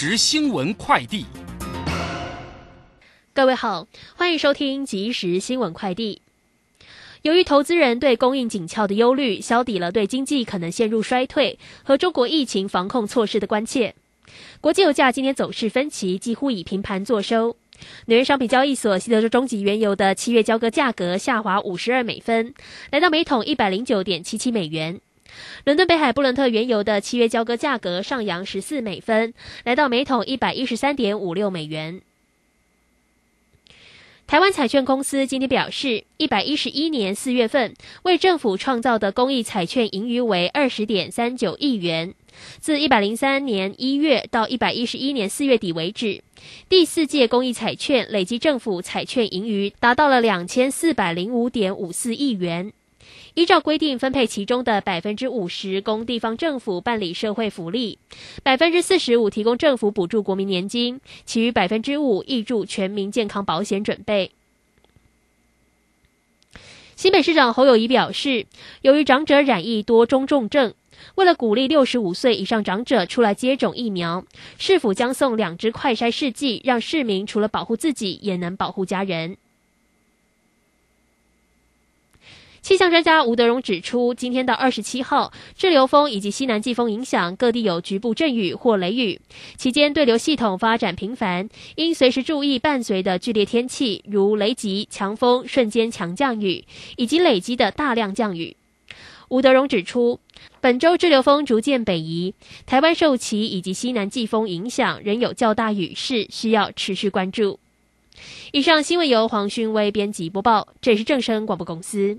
时新闻快递，各位好，欢迎收听即时新闻快递。由于投资人对供应紧俏的忧虑，消抵了对经济可能陷入衰退和中国疫情防控措施的关切。国际油价今天走势分歧，几乎以平盘作收。纽约商品交易所西德州中级原油的七月交割价格下滑五十二美分，来到每桶一百零九点七七美元。伦敦北海布伦特原油的七月交割价格上扬十四美分，来到每桶一百一十三点五六美元。台湾彩券公司今天表示，一百一十一年四月份为政府创造的公益彩券盈余为二十点三九亿元。自一百零三年一月到一百一十一年四月底为止，第四届公益彩券累计政府彩券盈余达到了两千四百零五点五四亿元。依照规定分配其中的百分之五十供地方政府办理社会福利，百分之四十五提供政府补助国民年金，其余百分之五挹注全民健康保险准备。新北市长侯友谊表示，由于长者染疫多中重症，为了鼓励六十五岁以上长者出来接种疫苗，市府将送两支快筛试剂，让市民除了保护自己，也能保护家人。气象专家吴德荣指出，今天到二十七号，滞留风以及西南季风影响，各地有局部阵雨或雷雨。期间对流系统发展频繁，应随时注意伴随的剧烈天气，如雷击、强风、瞬间强降雨，以及累积的大量降雨。吴德荣指出，本周滞留风逐渐北移，台湾受其以及西南季风影响，仍有较大雨势，需要持续关注。以上新闻由黄勋威编辑播报，这里是正声广播公司。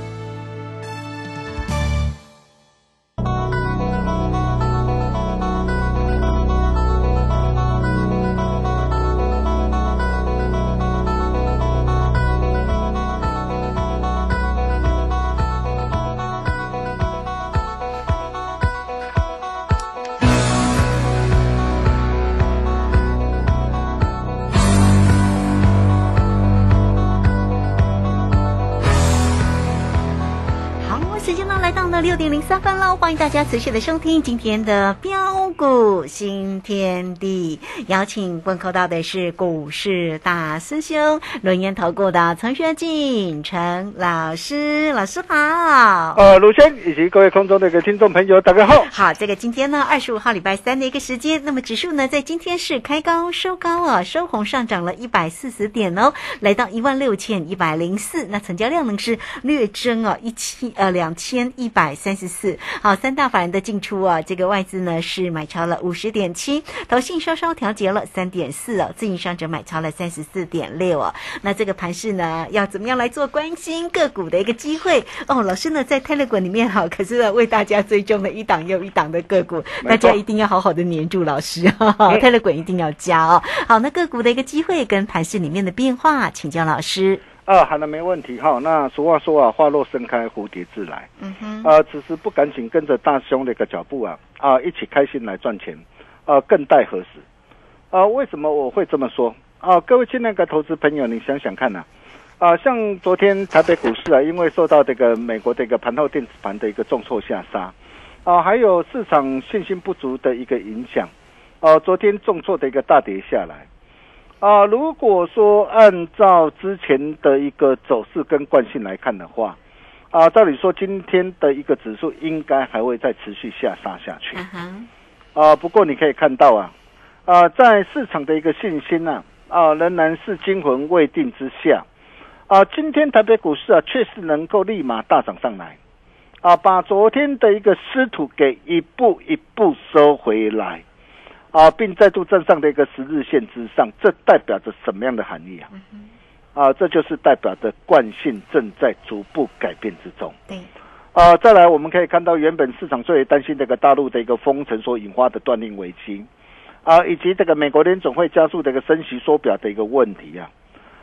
六点零三分喽，欢迎大家持续的收听今天的标股新天地。邀请问候到的是股市大师兄轮研投顾的陈学进陈老师，老师好。呃，卢轩以及各位空中的一个听众朋友，大家好。好，这个今天呢，二十五号礼拜三的一个时间，那么指数呢，在今天是开高收高啊，收红上涨了一百四十点哦，来到一万六千一百零四。那成交量呢是略增哦，一千呃两千一百。三十四，好，三大法人的进出啊，这个外资呢是买超了五十点七，投信稍稍调节了三点四哦，自营商者买超了三十四点六哦。那这个盘势呢，要怎么样来做关心个股的一个机会哦？老师呢在 Telegram 里面哈，可是呢为大家追踪了一档又一档的个股，大家一定要好好的黏住老师，Telegram 一定要加哦。好，那个股的一个机会跟盘势里面的变化，请教老师。啊，好的，没问题哈。那俗话说啊，花落盛开，蝴蝶自来。嗯哼。啊，此时不赶紧跟着大兄的一个脚步啊，啊，一起开心来赚钱，啊，更待何时？啊，为什么我会这么说？啊，各位亲爱的投资朋友，你想想看呐，啊，像昨天台北股市啊，因为受到这个美国的一个盘后电子盘的一个重挫下杀，啊，还有市场信心不足的一个影响，啊，昨天重挫的一个大跌下来，啊，如果说按照之前的一个走势跟惯性来看的话，啊，照理说今天的一个指数应该还会再持续下杀下去，啊，不过你可以看到啊，啊，在市场的一个信心呢，啊，仍然是惊魂未定之下。啊，今天台北股市啊，确实能够立马大涨上来，啊，把昨天的一个失土给一步一步收回来，啊，并再度站上的一个十日线之上，这代表着什么样的含义啊？啊，这就是代表着惯性正在逐步改变之中。对，啊，再来我们可以看到，原本市场最担心这个大陆的一个封城所引发的断令危机，啊，以及这个美国联总会加速的一个升息缩表的一个问题啊。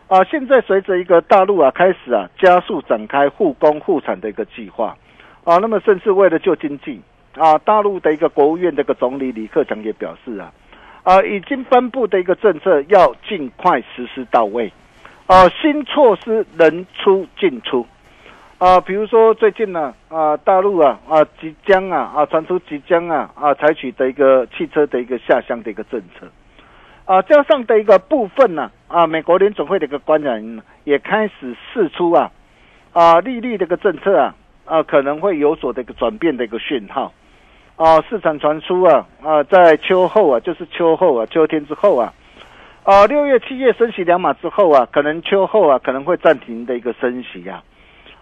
啊，现在随着一个大陆啊开始啊加速展开护工护产的一个计划，啊，那么甚至为了救经济，啊，大陆的一个国务院这个总理李克强也表示啊，啊，已经颁布的一个政策要尽快实施到位，啊，新措施人出尽出，啊，比如说最近呢，啊，大陆啊啊即将啊啊传出即将啊啊采取的一个汽车的一个下乡的一个政策。啊，加上的一个部分呢，啊，美国联总会的一个官员也开始释出啊，啊，利率的一个政策啊，啊，可能会有所的一个转变的一个讯号，啊，市场传出啊，啊，在秋后啊，就是秋后啊，秋天之后啊，啊，六月、七月升息两码之后啊，可能秋后啊，可能会暂停的一个升息呀，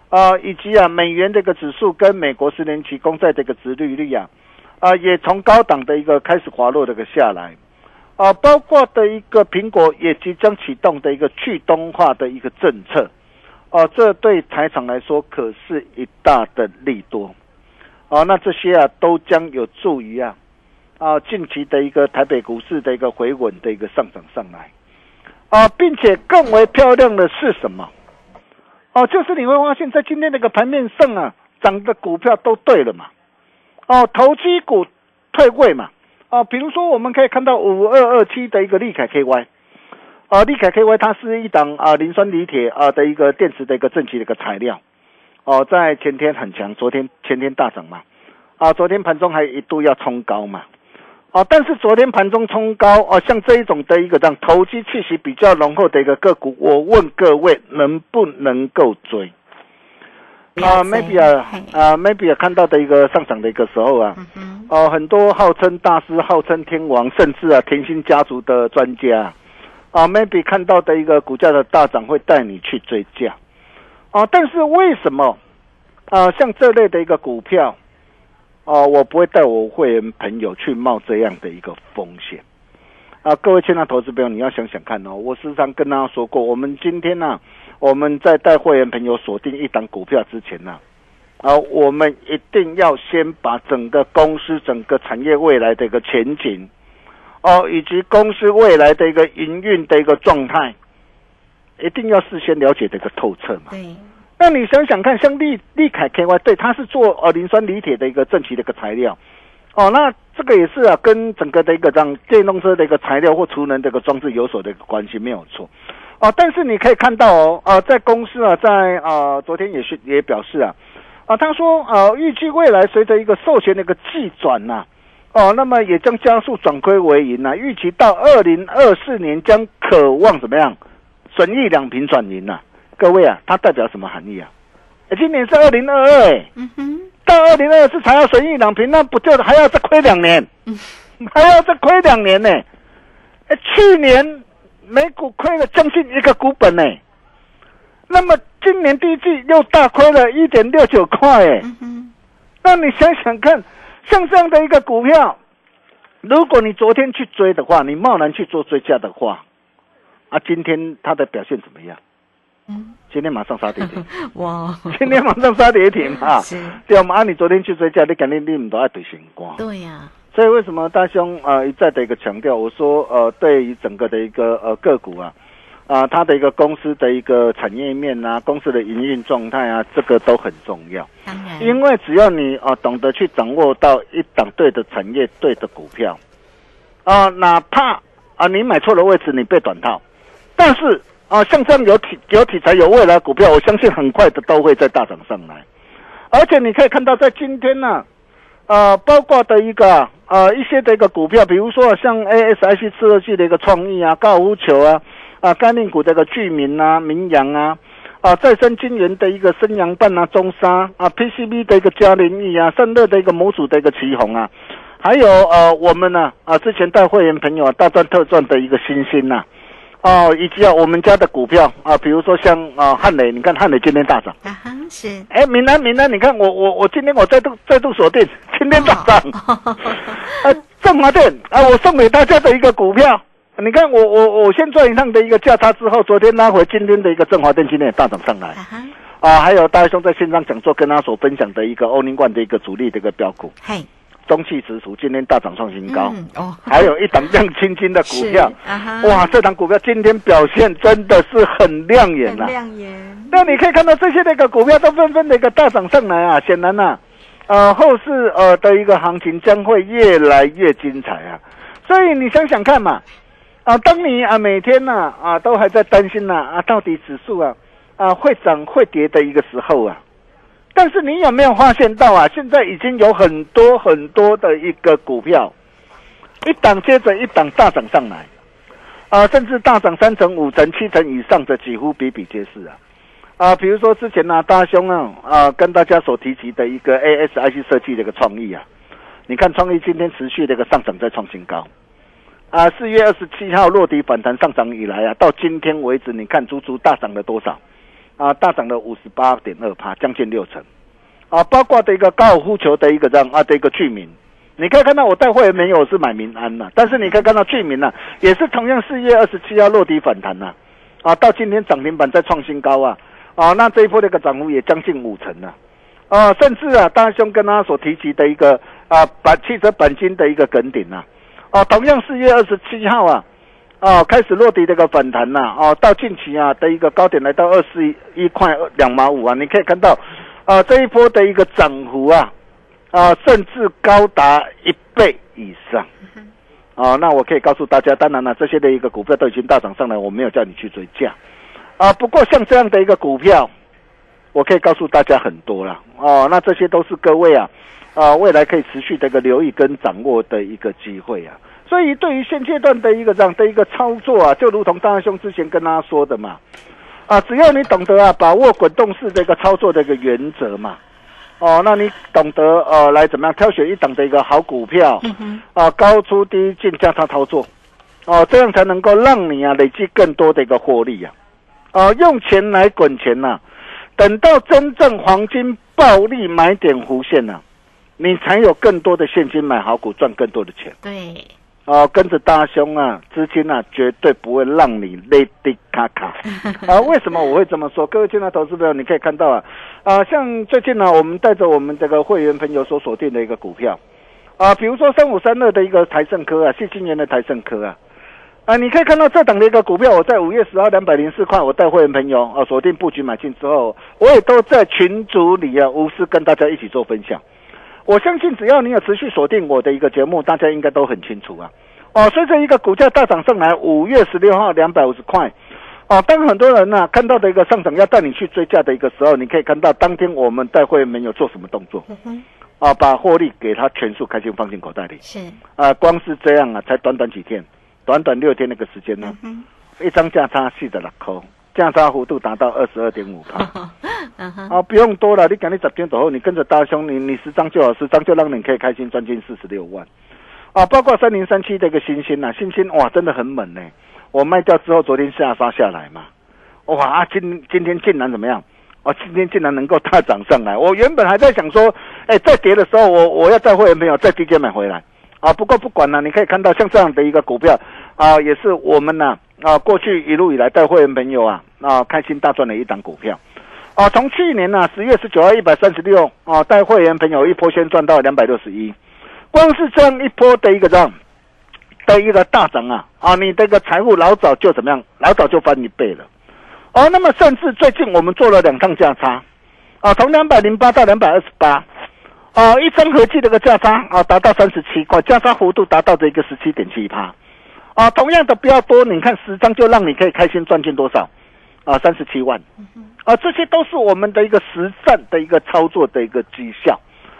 啊，以及啊，美元这个指数跟美国十年期公债的一个殖利率啊，啊，也从高档的一个开始滑落这个下来。啊，包括的一个苹果也即将启动的一个去东化的一个政策，哦，这对台厂来说可是一大的利多，哦，那这些啊都将有助于啊，啊近期的一个台北股市的一个回稳的一个上涨上来，啊，并且更为漂亮的是什么？哦，就是你会发现在今天那个盘面上啊，涨的股票都对了嘛，哦，投机股退位嘛。啊，比如说我们可以看到五二二七的一个利凯 KY，啊，利凯 KY 它是一档啊磷酸锂铁啊的一个电池的一个正极的一个材料，哦，在前天很强，昨天前天大涨嘛，啊，昨天盘中还一度要冲高嘛，啊，但是昨天盘中冲高，哦，像这一种的一个这样投机气息比较浓厚的一个个股，我问各位能不能够追？啊，maybe 啊，啊，maybe 啊，看到的一个上涨的一个时候啊，哦，很多号称大师、号称天王，甚至啊，甜心家族的专家，啊，maybe 看到的一个股价的大涨会带你去追价，啊，但是为什么啊，像这类的一个股票，啊，我不会带我会员朋友去冒这样的一个风险，啊，各位亲爱的投资朋友，你要想想看哦，我时常跟大家说过，我们今天呢。我们在带会员朋友锁定一档股票之前呢，啊，我们一定要先把整个公司整个产业未来的一个前景，哦，以及公司未来的一个营运的一个状态，一定要事先了解这个透彻嘛。对。那你想想看，像利利凯 KY，对，它是做呃磷酸锂铁的一个正极的一个材料，哦，那这个也是啊，跟整个的一个这样电动车的一个材料或储能这个装置有所的一个关系，没有错。哦，但是你可以看到哦，啊，在公司啊，在啊，昨天也是也表示啊，啊，他说啊，预计未来随着一个授权的一个计转呐，哦，那么也将加速转亏为盈呐，预期到二零二四年将渴望怎么样，损益两平转盈呐？各位啊，它代表什么含义啊？今年是二零二二，嗯哼，到二零二四才要损益两平，那不就还要再亏两年？还要再亏两年呢？哎，去年。每股亏了将近一个股本呢，那么今年第一季又大亏了一点六九块哎，那你想想看，像这样的一个股票，如果你昨天去追的话，你贸然去做追加的话，啊，今天它的表现怎么样？嗯，今天马上杀跌停，哇，今天马上杀跌停啊！对，我们按你昨天去追加，你肯定你唔都爱对星光。对呀。所以为什么大兄啊一再的一个强调？我说呃，对于整个的一个呃个股啊，啊，它的一个公司的一个产业面啊，公司的营运状态啊，这个都很重要。当然，因为只要你啊懂得去掌握到一档对的产业、对的股票，啊，哪怕啊你买错了位置，你被短套，但是啊，像这样有体有题材有未来股票，我相信很快的都会在大涨上来。而且你可以看到，在今天呢，呃，包括的一个呃一些的一个股票，比如说像 ASIC 次二季的一个创意啊、高尔夫球啊、啊概念股的一个聚民啊、名扬啊、啊再生金源的一个升阳半啊、中沙啊、PCB 的一个嘉林益啊、散热的一个模组的一个旗宏啊，还有呃我们呢啊之前带会员朋友啊大赚特赚的一个星星呐、哦，以及啊我们家的股票啊，比如说像啊汉磊，你看汉磊今天大涨。啊哈，是，哎，闽南闽南，你看我我我今天我再度再度锁定，今天大涨。呃，振华电啊，我送给大家的一个股票，你看我我我先赚一趟的一个价差之后，昨天拉回今天的一个振华电，今天也大涨上来。啊哈，啊，还有大兄在线上讲座跟他所分享的一个欧宁冠的一个主力的一个标股，嘿，中气直属，今天大涨创新高，嗯哦，还有一档亮晶晶的股票，啊，哇，这档股票今天表现真的是很亮眼很呐、亮眼，那你可以看到这些那个股票都纷纷的一个大涨上来啊，显然呐、呃，后市呃的一个行情将会越来越精彩啊。所以你想想看嘛，啊，当你啊每天呐啊都还在担心呐啊到底指数啊啊会涨会跌的一个时候啊，但是你有没有发现到啊，现在已经有很多很多的一个股票，一档接着一档大涨上来，啊，甚至大涨三成、五成、七成以上的几乎比比皆是啊。啊，比如说之前呢、大兄啊，啊，跟大家所提及的一个 ASIC 设计的一个创意啊，你看创意今天持续的一个上涨，在创新高。啊，四月二十七号落底反弹上涨以来啊，到今天为止，你看足足大涨了多少？啊，大涨了五十八点二趴，将近六成。啊，包括的一个高尔夫球的一个这样啊的一个居民，你可以看到我带会员没有是买民安呐、但是你可以看到居民呐、也是同样四月二十七号落底反弹呐、啊，到今天涨停板再创新高啊，啊，那这一波的一个涨幅也将近五成了、啊，甚至啊，大兄跟他所提及的一个啊钣汽车钣金的一个梗顶呐、啊，同样四月二十七号啊，啊开始落地这个反弹呐、啊，到近期啊的一个高点来到二十一块两毛五啊，你可以看到啊这一波的一个涨幅啊，啊甚至高达一倍以上。啊，那我可以告诉大家，当然了，这些的一个股票都已经大涨上来，我没有叫你去追价，啊，不过像这样的一个股票，我可以告诉大家很多了，哦，那这些都是各位啊，啊，未来可以持续的一个留意跟掌握的一个机会啊。所以对于现阶段的一个这样的一个操作啊，就如同大兄之前跟大家说的嘛，啊，只要你懂得啊，把握滚动式的一个操作的一个原则嘛，哦，那你懂得呃来怎么样挑选一档的一个好股票，啊，高出低进加仓操作，哦，这样才能够让你啊累积更多的一个获利啊，啊，用钱来滚钱呐、等到真正黄金暴利买点弧线呐、你才有更多的现金买好股，赚更多的钱。对，哦，跟着大兄啊，资金啊，绝对不会让你累滴卡卡。啊，为什么我会这么说？各位亲爱的投资朋友，你可以看到啊，啊，像最近呢、我们带着我们这个会员朋友所锁定的一个股票，啊，比如说三五三二的一个台盛科啊，谢金元的台盛科啊，啊，你可以看到这档的一个股票，我在五月十号两百零四块，我带会员朋友啊锁定布局买进之后，我也都在群组里啊无私跟大家一起做分享。我相信只要你有持续锁定我的一个节目，大家应该都很清楚啊。哦，随着一个股价大涨上来，五月十六号两百五十块，哦，当很多人呢、看到的一个上涨要带你去追价的一个时候，你可以看到当天我们带会没有做什么动作，啊，把获利给他全数开心放进口袋里，是，啊，光是这样啊，才短短几天，短短六天那个时间呢，一张价差四的六块，价差幅度达到二十二点五 啊，不用多了，你赶紧十天走后，你跟着大兄，你你十张就好，十张就让你可以开心赚进四十六万。啊，包括三零三七的一个星星呐、星星哇，真的很猛呢。我卖掉之后，昨天下杀下来嘛，哇啊，今今天竟然怎么样？哦，今天竟然能够大涨上来。我原本还在想说，哎，在跌的时候，我我要再会员朋友在低阶买回来。啊，不过不管了，你可以看到像这样的一个股票啊，也是我们呐啊啊过去一路以来带会员朋友啊啊开心大赚的一档股票。啊，从去年呢十月十九号一百三十六啊，带会员朋友一波先赚到两百六十一，光是这样一波的一个这样的一个大涨啊啊，你这个财富老早就怎么样，老早就翻一倍了。哦，那么甚至最近我们做了两趟价差，啊，从两百零八到两百二十八，啊，一张合计的一个价差啊达到三十七块，价差幅度达到这个十七点七趴。啊，同样的不要多，你看十张就让你可以开心赚进多少？啊三十七万，啊这些都是我们的一个实战的一个操作的一个绩效。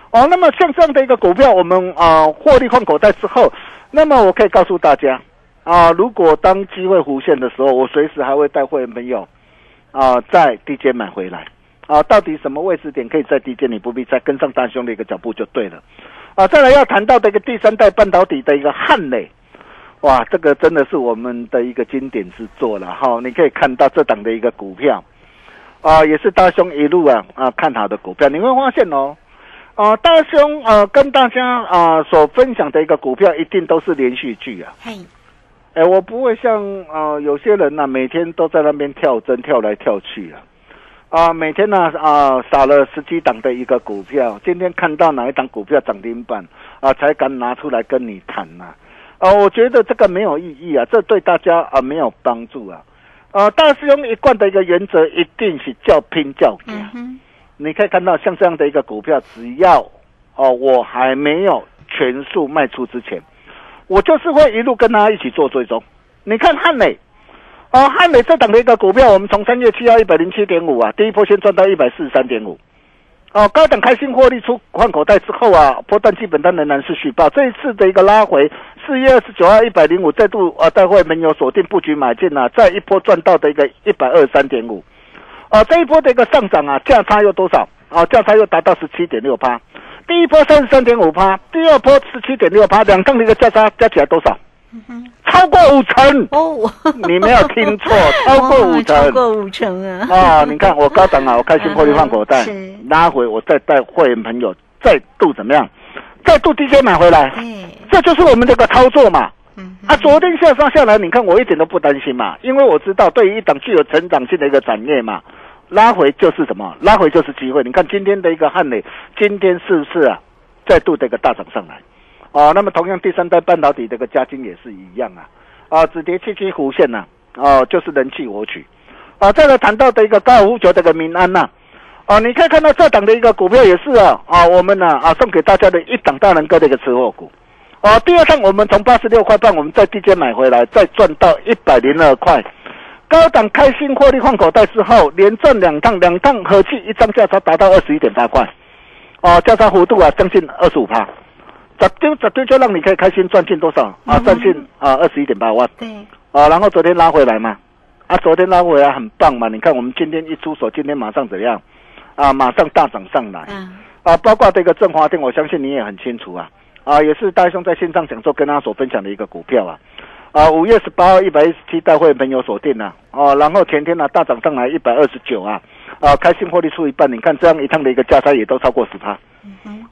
哦，那么像这样的一个股票，我们啊获利换口袋之后，那么我可以告诉大家啊，如果当机会弧现的时候，我随时还会带会员朋友啊在低阶买回来啊。到底什么位置点可以在低阶？你不必再跟上大兄的一个脚步就对了啊。再来要谈到的一个第三代半导体的一个汉磊，哇，这个真的是我们的一个经典之作了哈。你可以看到这档的一个股票啊，也是大兄一路啊啊看好的股票，你会发现哦。啊，大兄，呃，跟大家啊所分享的一个股票，一定都是连续剧啊。嘿，哎，我不会像啊有些人呢，每天都在那边跳针跳来跳去啊。啊，每天呢啊撒了十几档的一个股票，今天看到哪一档股票涨停板啊，才敢拿出来跟你谈呐。啊，我觉得这个没有意义啊，这对大家啊没有帮助啊。啊，大师兄一贯的一个原则，一定是叫拼叫价。你可以看到，像这样的一个股票，只要哦，我还没有全数卖出之前，我就是会一路跟他一起做追踪。你看汉美，哦，汉美这档的一个股票，我们从三月七号一百零七点五啊，第一波先赚到一百四十三点五，哦，高等开心获利出换口袋之后啊，波段基本单仍然是续报。这一次的一个拉回，四月二十九号一百零五，再度啊，待会没有锁定布局买进啊，再一波赚到的一个一百二十三点五。啊，这一波的一个上涨啊，价差又多少？啊，价差又达到十七点六八，第一波三十三点五八，第二波十七点六八，两趟的一个价差加起来多少？超过五成哦！你没有听错，超过五成，超过五成啊！啊，你看我高档啊，我开心获利放口袋，拉回我再带会员朋友再度怎么样？再度低阶买回来，这就是我们这个操作嘛。啊，昨天下上下来，你看我一点都不担心嘛，因为我知道对于一档具有成长性的一个产业嘛，拉回就是什么？拉回就是机会。你看今天的一个汉磊，今天是不是啊，再度的一个大涨上来？啊，那么同样第三代半导体这个加金也是一样啊，啊，止跌七七弧线呐，哦，就是人气我取。啊，再来谈到的一个高尔夫球这个民安呐，啊，你可以看到这档的一个股票也是啊，啊，我们呢啊送给大家的一档大人哥的一个吃货股。啊，第二趟我们从八十六块半，我们在低阶买回来，再赚到一百零二块，高档开心获利换口袋之后，连赚两趟，两趟合计一张价差达到二十一点八块，哦，价差幅度啊将近二十五趴，咋丢咋丢就让你可以开心赚进多少？啊？赚进啊二十一点八万，对，啊，然后昨天拉回来嘛，啊，昨天拉回来很棒嘛，你看我们今天一出手，今天马上怎样？啊，马上大涨上来，嗯。啊，包括这个振华电，我相信你也很清楚啊。啊，也是大兄在线上讲座跟他所分享的一个股票啊，啊，五月十八号一百一十七大会朋友锁定了，哦，然后前天呢大涨上来一百二十九啊，啊，开心获利出一半，你看这样一趟的一个价差也都超过十趴，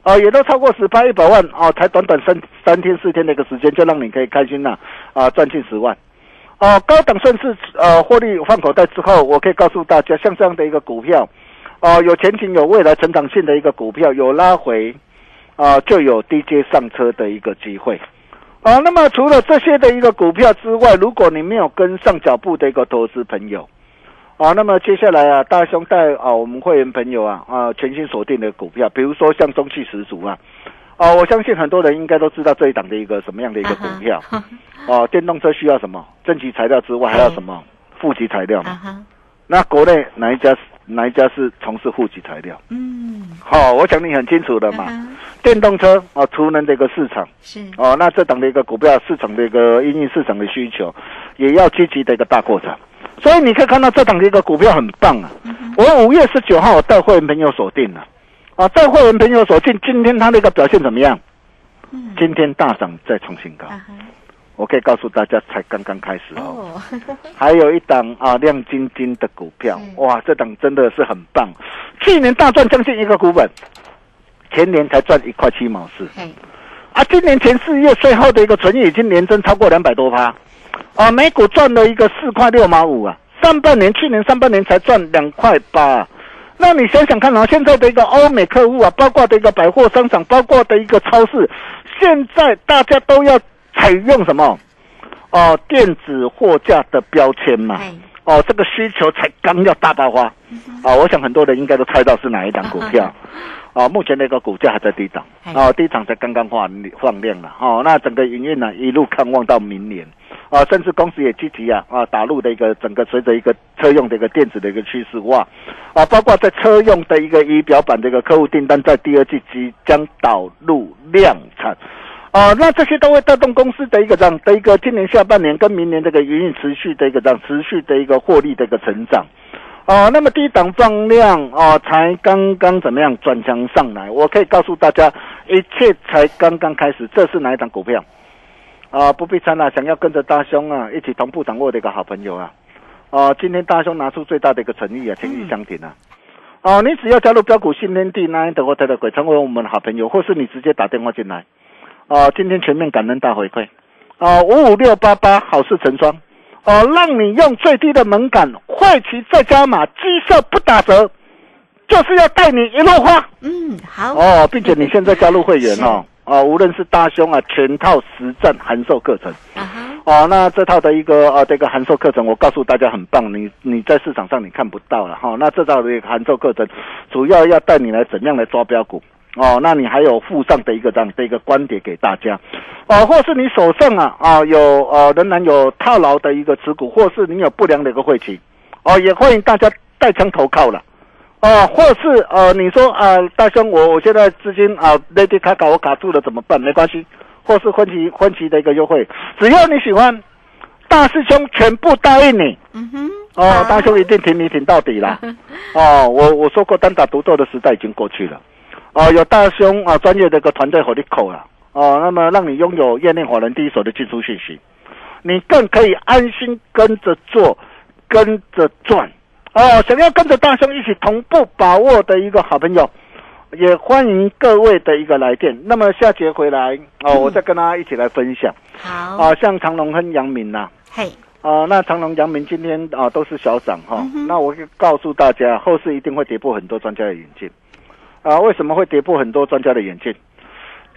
啊，也都超过十趴一百万啊，才短短三三天四天的一个时间就让你可以开心了，啊，赚进十万，啊，高档顺势呃获利放口袋之后，我可以告诉大家，像这样的一个股票，哦，有前景有未来成长性的一个股票，有拉回。啊，就有低阶上车的一个机会，啊，那么除了这些的一个股票之外，如果你没有跟上脚步的一个投资朋友，啊，那么接下来啊，大兄带啊，我们会员朋友啊，啊，全新锁定的股票，比如说像中汽十足啊，啊，我相信很多人应该都知道这一档的一个什么样的一个股票，啊，电动车需要什么？正极材料之外，还要什么？负极材料嘛？那国内哪一家哪一家是从事负极材料？嗯，好，我想你很清楚的嘛。电动车啊，储能的一个市场。是。哦，那这档的一个股票市场的一个因应市场的需求，也要积极的一个大扩展。所以你可以看到这档的一个股票很棒啊。我五月十九号我带会员朋友锁定了，啊，带会员朋友锁定，今天它的一个表现怎么样？今天大涨再创新高。我可以告诉大家，才刚刚开始哦。还有一档啊，亮晶晶的股票，哇，这档真的是很棒。去年大赚将近一个股本，前年才赚一块七毛四。啊，今年前四月最后的一个存益已经年增超过两百多趴，啊，美股赚了一个四块六毛五啊。上半年去年上半年才赚两块八，那你想想看啊，现在的一个欧美客户啊，包括的一个百货商场，包括的一个超市，现在大家都要。采用什么？哦，电子货架的标签嘛。哦，这个需求才刚要大爆发。啊，我想很多人应该都猜到是哪一档股票。啊，目前那个股价还在低档。啊，低档才刚刚放放量了。哦，那整个营运呢，一路看望到明年。啊，甚至公司也积极啊啊打入的一个整个随着一个车用的一个电子的一个趋势化啊，包括在车用的一个仪表板的一个客户订单，在第二季即将导入量产。啊，那这些都会带动公司的一个这样的一个今年下半年跟明年这个营运持续的一个这样持续的一个获利的一个成长。哦，那么低档放量哦，才刚刚怎么样转强上来？我可以告诉大家，一切才刚刚开始。这是哪一档股票？啊，不必参了，想要跟着大兄啊一起同步掌握的一个好朋友啊！啊，今天大兄拿出最大的一个诚意啊，诚意相挺啊！哦，你只要加入标股新天地那的或特的鬼，成为我们的好朋友，或是你直接打电话进来。哦，今天全面感恩大回馈。哦，五五六八八好事成双。哦，让你用最低的门槛，汇齐再加码，绩效不打折，就是要带你一路花。嗯，好。哦，并且你现在加入会员哦，啊，无论是大胸啊，全套实战函授课程。啊哈。哦，那这套的一个啊，这个函授课程，我告诉大家很棒，你你在市场上你看不到了哈。那这套的一个函授课程，主要要带你来怎样来抓标股。哦，那你还有附上的一个这样的一个观点给大家，哦，或是你手上啊啊有呃仍然有套牢的一个持股，或是你有不良的一个晦气，哦，也欢迎大家带枪投靠了，哦，或是呃你说啊大兄我我现在资金啊那地卡卡我卡住了怎么办？没关系，或是分期分期的一个优惠，只要你喜欢，大师兄全部答应你，嗯哼，哦，大兄一定挺你挺到底啦，哦，我我说过单打独斗的时代已经过去了。哦，有大兄啊，专业的一个团队和你口了哦，那么让你拥有业内华人第一手的技术信息，你更可以安心跟着做，跟着赚哦。想要跟着大兄一起同步把握的一个好朋友，也欢迎各位的一个来电。那么下节回来哦，我再跟大家一起来分享。好啊，像长隆跟杨明呐，嘿啊，那长隆、杨明今天啊都是小涨哈。那我告诉大家，后市一定会跌破很多专家的眼镜。啊，为什么会跌破很多专家的眼镜？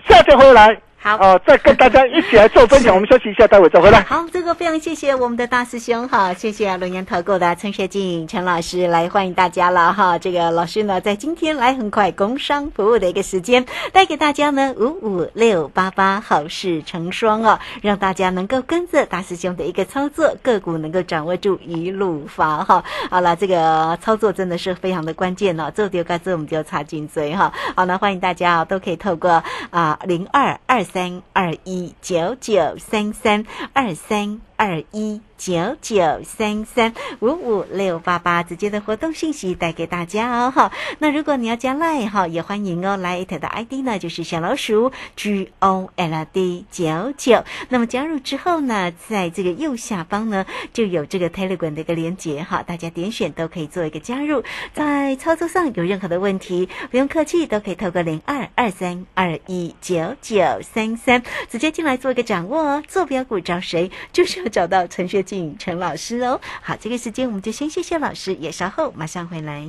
下节回来。好呃，再跟大家一起来做分享。我们休息一下，待会再回来。好，这个非常谢谢我们的大师兄哈，谢谢龙岩投顾的陈学静陈老师来欢迎大家了哈。这个老师呢，在今天来很快工商服务的一个时间，带给大家呢五五六八八好事成双哦，让大家能够跟着大师兄的一个操作，个股能够掌握住一路发哈。好了，这个操作真的是非常的关键哦，做丢该做我们就插进嘴哈。好，那欢迎大家啊都可以透过啊零二二。三二一九九三三二三二一。九九三三五五六八八直接的活动信息带给大家哦哈。那如果你要加 Line 哈，也欢迎哦。来台的 ID 呢就是小老鼠 G O L D 九九。那么加入之后呢，在这个右下方呢就有这个 Telegram 的一个连接哈，大家点选都可以做一个加入。在操作上有任何的问题，不用客气，都可以透过零二二三二一九九三三直接进来做一个掌握哦。坐标股找谁，就是 找到陈学。景陈老师哦，好，这个时间我们就先谢谢老师，也稍后马上回来。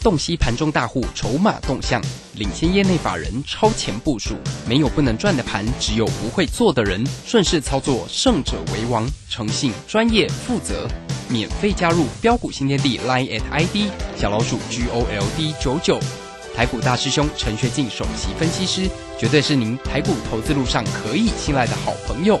洞悉盘中大户筹码动向，领先业内法人超前部署，没有不能赚的盘，只有不会做的人。顺势操作，胜者为王。诚信、专业、负责，免费加入标股新天地 Line at ID 小老鼠 G O L D 九九，台股大师兄陈学进首席分析师，绝对是您台股投资路上可以信赖的好朋友。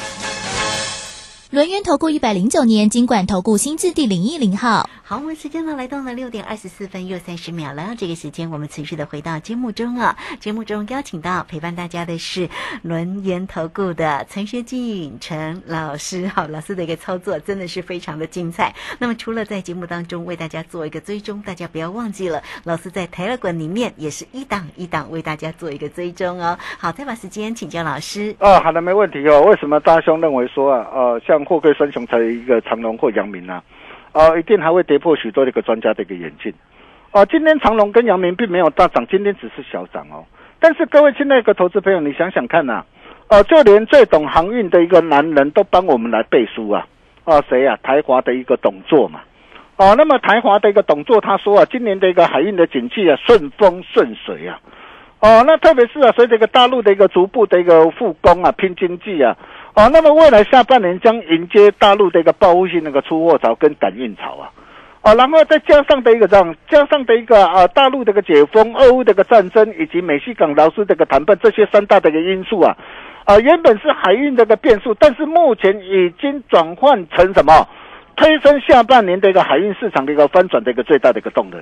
轮源投顾一百零九年金管投顾新字第零一零号。好，我们时间呢来到了六点二十四分又三十秒了。这个时间我们持续的回到节目中啊。节目中邀请到陪伴大家的是轮源投顾的陈学进陈老师。好，老师的一个操作真的是非常的精彩。那么除了在节目当中为大家做一个追踪，大家不要忘记了，老师在台乐馆里面也是一档一档为大家做一个追踪哦。好，再把时间请教老师。哦，好的，没问题哦。为什么大兄认为说啊，呃，像货柜三雄才一个长隆或阳明呢？呃，一定还会跌破许多的一个专家的一个眼镜。哦，今天长隆跟阳明并没有大涨，今天只是小涨哦。但是各位亲爱的投资朋友，你想想看呐，呃，就连最懂航运的一个男人都帮我们来背书啊，啊，谁呀？台华的一个董座嘛。哦，那么台华的一个董座他说啊，今年的一个海运的景气啊，顺风顺水啊。哦，那特别是啊，随着一个大陆的一个逐步的一个复工啊，拼经济啊，哦，那么未来下半年将迎接大陆的一个报复性那个出货潮跟赶运潮啊。啊，然后再加上的一个这样，加上的一个啊，大陆的一个解封、俄乌的一个战争，以及美西港劳斯这个谈判，这些三大的一个因素啊，啊，原本是海运的一个变数，但是目前已经转换成什么？推升下半年的一个海运市场的一个翻转的一个最大的一个动能。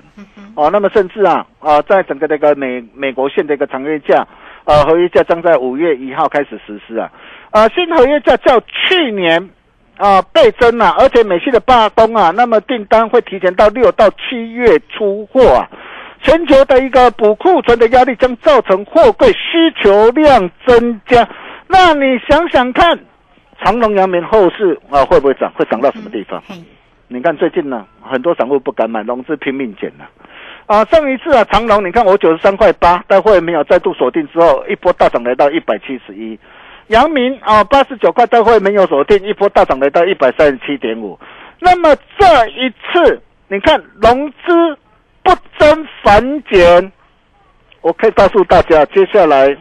哦，那么甚至啊啊，在整个这个美美国线的一个长约价，呃，合约价将在五月一号开始实施啊，啊，新合约价较去年。啊，倍增啊，而且美系的罢工啊，那么订单会提前到六到七月出货啊。全球的一个补库存的压力将造成货柜需求量增加。那你想想看，长隆、阳明后市啊会不会涨？会涨到什么地方？你看最近呢，很多散户不敢买，融资拼命减了。啊，上一次啊，长隆，你看我九十三块八，待会没有再度锁定之后，一波大涨来到一百七十一。阳明啊，八十九块都会没有锁定，一波大涨来到一百三十七点五。那么这一次，你看融资不增反减，我可以告诉大家，接下来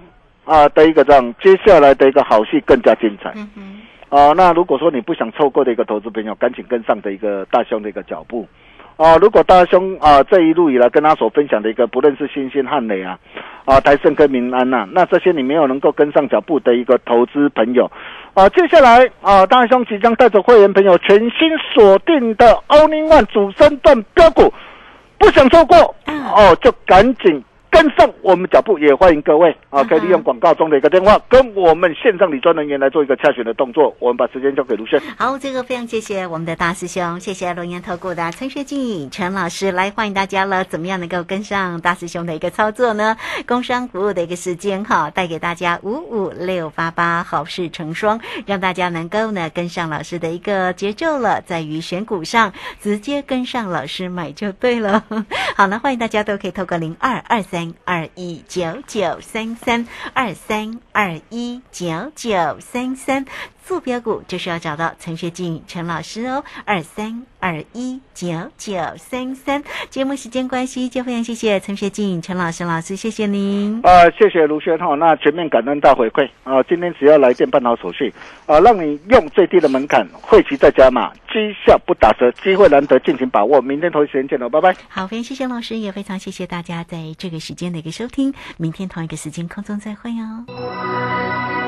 啊的一个这样，接下来的一个好戏更加精彩。啊，那如果说你不想错过的一个投资朋友，赶紧跟上的一个大兄的一个脚步。啊，如果大兄啊这一路以来跟他所分享的一个，不论是新兴汉磊啊，啊台盛跟民安呐，那这些你没有能够跟上脚步的一个投资朋友，啊，接下来啊大兄即将带着会员朋友全新锁定的 Only One 主升段标股，不想错过哦，就赶紧。跟上我们脚步，也欢迎各位啊，可以利用广告中的一个电话，跟我们线上理专人员来做一个洽询的动作。我们把时间交给卢轩。好，这个非常谢谢我们的大师兄，谢谢龙岩投顾的陈学静陈老师来欢迎大家了。怎么样能够跟上大师兄的一个操作呢？工商服务的一个时间哈，带给大家五五六八八好事成双，让大家能够呢跟上老师的一个节奏了，在于选股上直接跟上老师买就对了。好，那欢迎大家都可以透过零二二三。二一九九三三二三二一九九三三。坐标股就是要找到陈学静陈老师哦，二三二一九九三三。节目时间关系，就非常谢谢陈学静陈老师老师，谢谢您。啊，谢谢卢轩哈，那全面感恩大回馈啊！今天只要来电办好手续啊，让你用最低的门槛，汇齐再加码，绩效不打折，机会难得，尽情把握。明天同一时间见喽，拜拜。好，非常谢谢老师，也非常谢谢大家在这个时间的一个收听。明天同一个时间空中再会哦。